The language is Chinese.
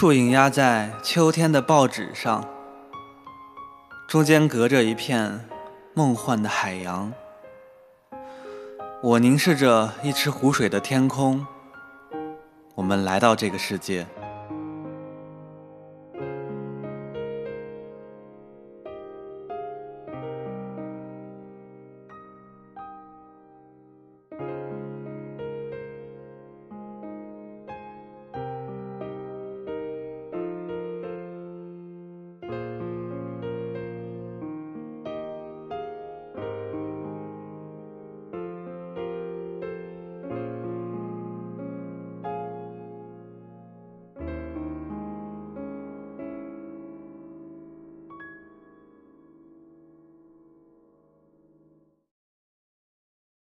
树影压在秋天的报纸上中间隔着一片梦幻的海洋。我凝视着一池湖水的天空我们来到这个世界。